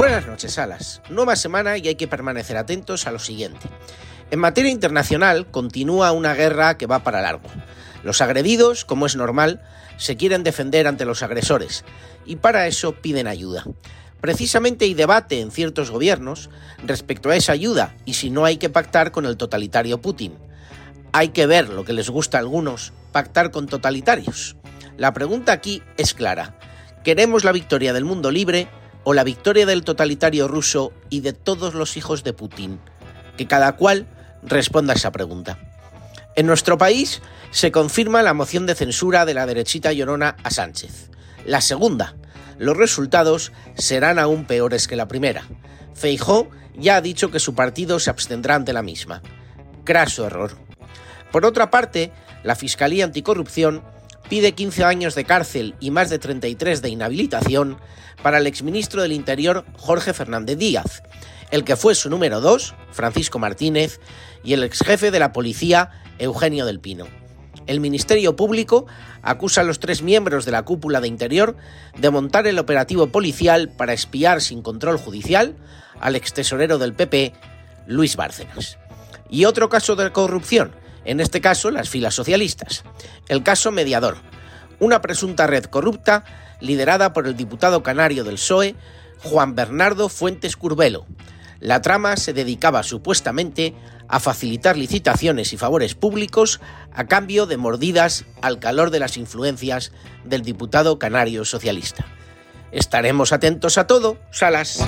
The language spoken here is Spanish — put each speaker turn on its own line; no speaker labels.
Buenas noches, Salas. Nueva semana y hay que permanecer atentos a lo siguiente. En materia internacional continúa una guerra que va para largo. Los agredidos, como es normal, se quieren defender ante los agresores y para eso piden ayuda. Precisamente hay debate en ciertos gobiernos respecto a esa ayuda y si no hay que pactar con el totalitario Putin. Hay que ver lo que les gusta a algunos, pactar con totalitarios. La pregunta aquí es clara. ¿Queremos la victoria del mundo libre o la victoria del totalitario ruso y de todos los hijos de Putin? Que cada cual responda a esa pregunta. En nuestro país se confirma la moción de censura de la derechita llorona a Sánchez. La segunda, los resultados serán aún peores que la primera. Feijó ya ha dicho que su partido se abstendrá ante la misma. Craso error. Por otra parte, la Fiscalía Anticorrupción pide 15 años de cárcel y más de 33 de inhabilitación para el exministro del Interior Jorge Fernández Díaz, el que fue su número 2, Francisco Martínez, y el exjefe de la policía, Eugenio del Pino. El Ministerio Público acusa a los tres miembros de la cúpula de Interior de montar el operativo policial para espiar sin control judicial al extesorero del PP, Luis Bárcenas. Y otro caso de corrupción, en este caso las filas socialistas. El caso Mediador, una presunta red corrupta liderada por el diputado canario del PSOE, Juan Bernardo Fuentes Curbelo. La trama se dedicaba supuestamente a facilitar licitaciones y favores públicos a cambio de mordidas al calor de las influencias del diputado canario socialista. Estaremos atentos a todo, Salas.